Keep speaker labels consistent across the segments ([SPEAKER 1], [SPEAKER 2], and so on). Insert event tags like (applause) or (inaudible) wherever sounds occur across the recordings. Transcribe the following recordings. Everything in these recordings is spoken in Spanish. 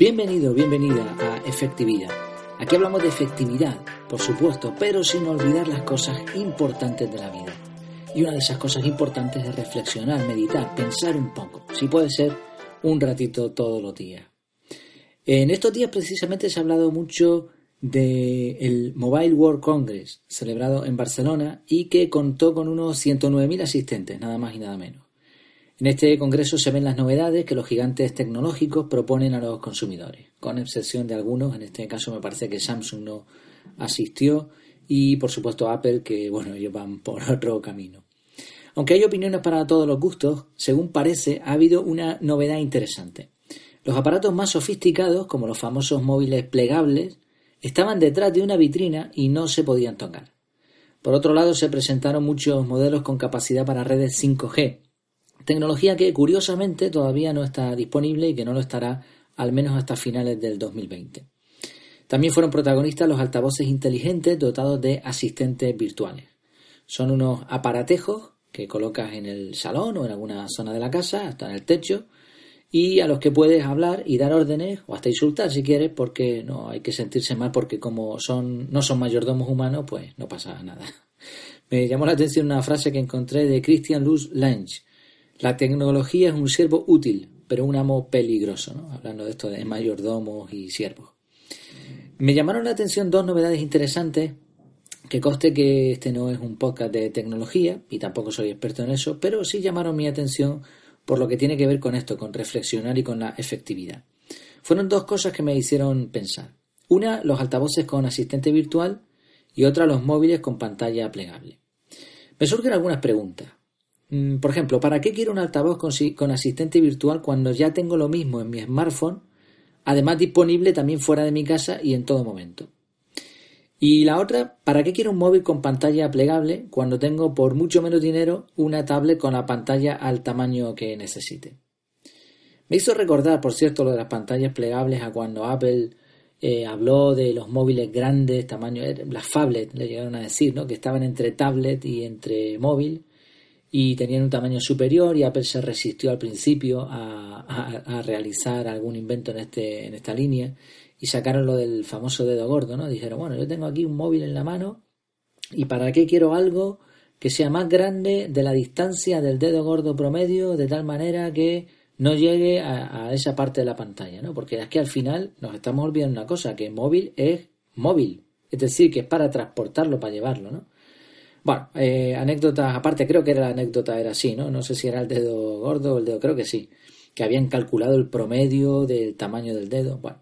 [SPEAKER 1] Bienvenido, bienvenida a Efectividad. Aquí hablamos de efectividad, por supuesto, pero sin olvidar las cosas importantes de la vida. Y una de esas cosas importantes es reflexionar, meditar, pensar un poco, si puede ser un ratito todos los días. En estos días precisamente se ha hablado mucho del Mobile World Congress, celebrado en Barcelona y que contó con unos 109.000 asistentes, nada más y nada menos. En este congreso se ven las novedades que los gigantes tecnológicos proponen a los consumidores, con excepción de algunos, en este caso me parece que Samsung no asistió y por supuesto Apple que bueno, ellos van por (laughs) otro camino. Aunque hay opiniones para todos los gustos, según parece ha habido una novedad interesante. Los aparatos más sofisticados, como los famosos móviles plegables, estaban detrás de una vitrina y no se podían tocar. Por otro lado, se presentaron muchos modelos con capacidad para redes 5G, Tecnología que curiosamente todavía no está disponible y que no lo estará al menos hasta finales del 2020. También fueron protagonistas los altavoces inteligentes dotados de asistentes virtuales. Son unos aparatejos que colocas en el salón o en alguna zona de la casa, hasta en el techo, y a los que puedes hablar y dar órdenes o hasta insultar si quieres, porque no hay que sentirse mal porque como son no son mayordomos humanos, pues no pasa nada. (laughs) Me llamó la atención una frase que encontré de Christian Luz Lange, la tecnología es un siervo útil, pero un amo peligroso, ¿no? hablando de esto de mayordomos y siervos. Me llamaron la atención dos novedades interesantes, que coste que este no es un podcast de tecnología, y tampoco soy experto en eso, pero sí llamaron mi atención por lo que tiene que ver con esto, con reflexionar y con la efectividad. Fueron dos cosas que me hicieron pensar. Una, los altavoces con asistente virtual y otra, los móviles con pantalla plegable. Me surgen algunas preguntas. Mm, por ejemplo, ¿para qué quiero un altavoz con, asistente virtual cuando ya tengo lo mismo en mi smartphone, además disponible también fuera de mi casa y en todo momento? Y la otra, ¿para qué quiero un móvil con pantalla plegable cuando tengo por mucho menos dinero una tablet con la pantalla al tamaño que necesite? Me hizo recordar, por cierto, lo de las pantallas plegables a cuando Apple eh, habló de los móviles grandes, tamaño, eh, las phablets, le llegaron a decir, ¿no? que estaban entre tablet y entre móvil y tenían un tamaño superior y Apple se resistió al principio a, a, realizar algún invento en, este, en esta línea y sacaron lo del famoso dedo gordo, ¿no? Dijeron, bueno, yo tengo aquí un móvil en la mano y para qué quiero algo que sea más grande de la distancia del dedo gordo promedio de tal manera que no llegue a, esa parte de la pantalla, ¿no? Porque es que al final nos estamos olvidando una cosa, que móvil es móvil, es decir, que es para transportarlo, para llevarlo, ¿no? Bueno, eh, anécdotas aparte, creo que era la anécdota era así, ¿no? No sé si era el dedo gordo o el dedo, creo que sí, que habían calculado el promedio del tamaño del dedo. Bueno,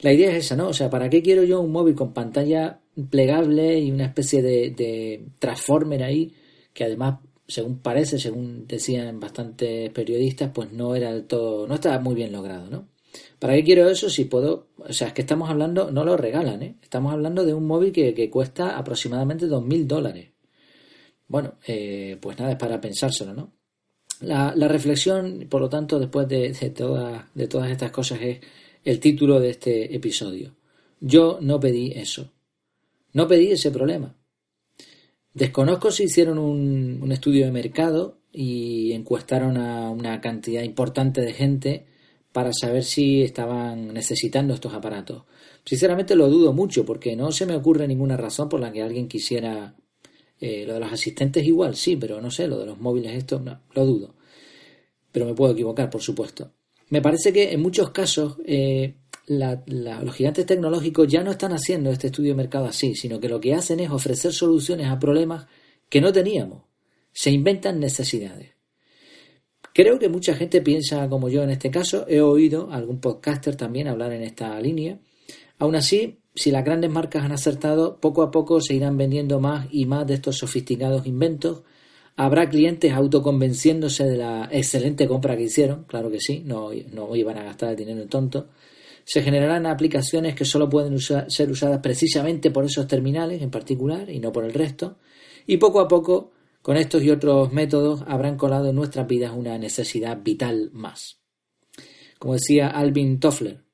[SPEAKER 1] la idea es esa, ¿no? O sea, ¿para qué quiero yo un móvil con pantalla plegable y una especie de, de transformer ahí, que además, según parece, según decían bastantes periodistas, pues no era del todo, no estaba muy bien logrado, ¿no? ¿Para qué quiero eso si puedo? O sea, es que estamos hablando, no lo regalan, ¿eh? Estamos hablando de un móvil que, cuesta aproximadamente 2.000 dólares. Bueno, eh, pues nada, es para pensárselo, ¿no? La, reflexión, por lo tanto, después de, de, de todas estas cosas es el título de este episodio. Yo no pedí eso. No pedí ese problema. Desconozco si hicieron un, un estudio de mercado y encuestaron a una cantidad importante de gente para saber si estaban necesitando estos aparatos. Sinceramente lo dudo mucho porque no se me ocurre ninguna razón por la que alguien quisiera eh, lo de los asistentes igual, sí, pero no sé, lo de los móviles esto, no, lo dudo. Pero me puedo equivocar, por supuesto. Me parece que en muchos casos eh, los gigantes tecnológicos ya no están haciendo este estudio de mercado así, sino que lo que hacen es ofrecer soluciones a problemas que no teníamos. Se inventan necesidades. Creo que mucha gente piensa como yo en este caso. He oído a algún podcaster también hablar en esta línea. Aún así, si las grandes marcas han acertado, poco a poco se irán vendiendo más y más de estos sofisticados inventos. Habrá clientes autoconvenciéndose de la excelente compra que hicieron, claro que sí, no, iban a gastar el dinero en tonto. Se generarán aplicaciones que solo pueden ser usadas precisamente por esos terminales en particular y no por el resto. Y poco a poco con estos y otros métodos habrán colado en nuestras vidas una necesidad vital más. Como decía Alvin Toffler,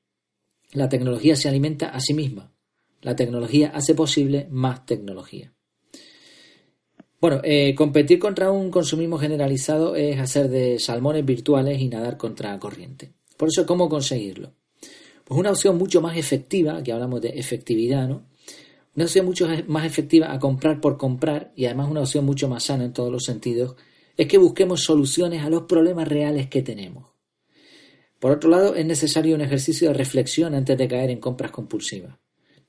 [SPEAKER 1] la tecnología se alimenta a sí misma. La tecnología hace posible más tecnología. Bueno, eh, competir contra un consumismo generalizado es hacer de salmones virtuales y nadar contra corriente. Por eso, ¿cómo conseguirlo? Pues una opción mucho más efectiva, aquí hablamos de efectividad, ¿no? Una opción mucho más efectiva a comprar por comprar y además una opción mucho más sana en todos los sentidos es que busquemos soluciones a los problemas reales que tenemos. Por otro lado, es necesario un ejercicio de reflexión antes de caer en compras compulsivas.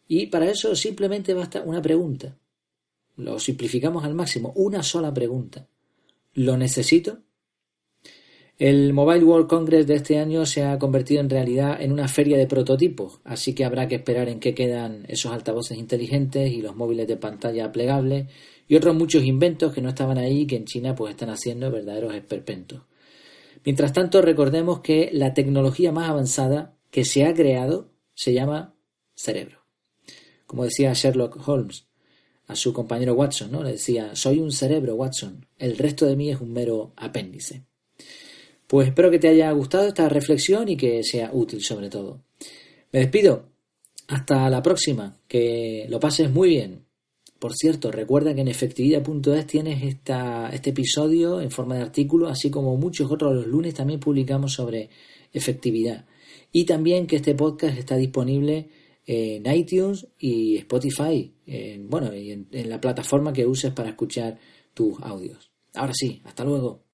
[SPEAKER 1] Y para eso simplemente basta una pregunta. Lo simplificamos al máximo, una sola pregunta. ¿Lo necesito? El Mobile World Congress de este año se ha convertido en realidad en una feria de prototipos, así que habrá que esperar en qué quedan esos altavoces inteligentes y los móviles de pantalla plegables y otros muchos inventos que no estaban ahí y que en China pues están haciendo verdaderos esperpentos. Mientras tanto, recordemos que la tecnología más avanzada que se ha creado se llama cerebro. Como decía Sherlock Holmes a su compañero Watson, ¿no? Le decía, soy un cerebro, Watson, el resto de mí es un mero apéndice. Pues espero que te haya gustado esta reflexión y que sea útil sobre todo. Me despido. Hasta la próxima. Que lo pases muy bien. Por cierto, recuerda que en efectividad.es tienes esta, este episodio en forma de artículo, así como muchos otros los lunes también publicamos sobre efectividad. Y también que este podcast está disponible en iTunes y Spotify, en, bueno, y en, en la plataforma que uses para escuchar tus audios. Ahora sí, hasta luego.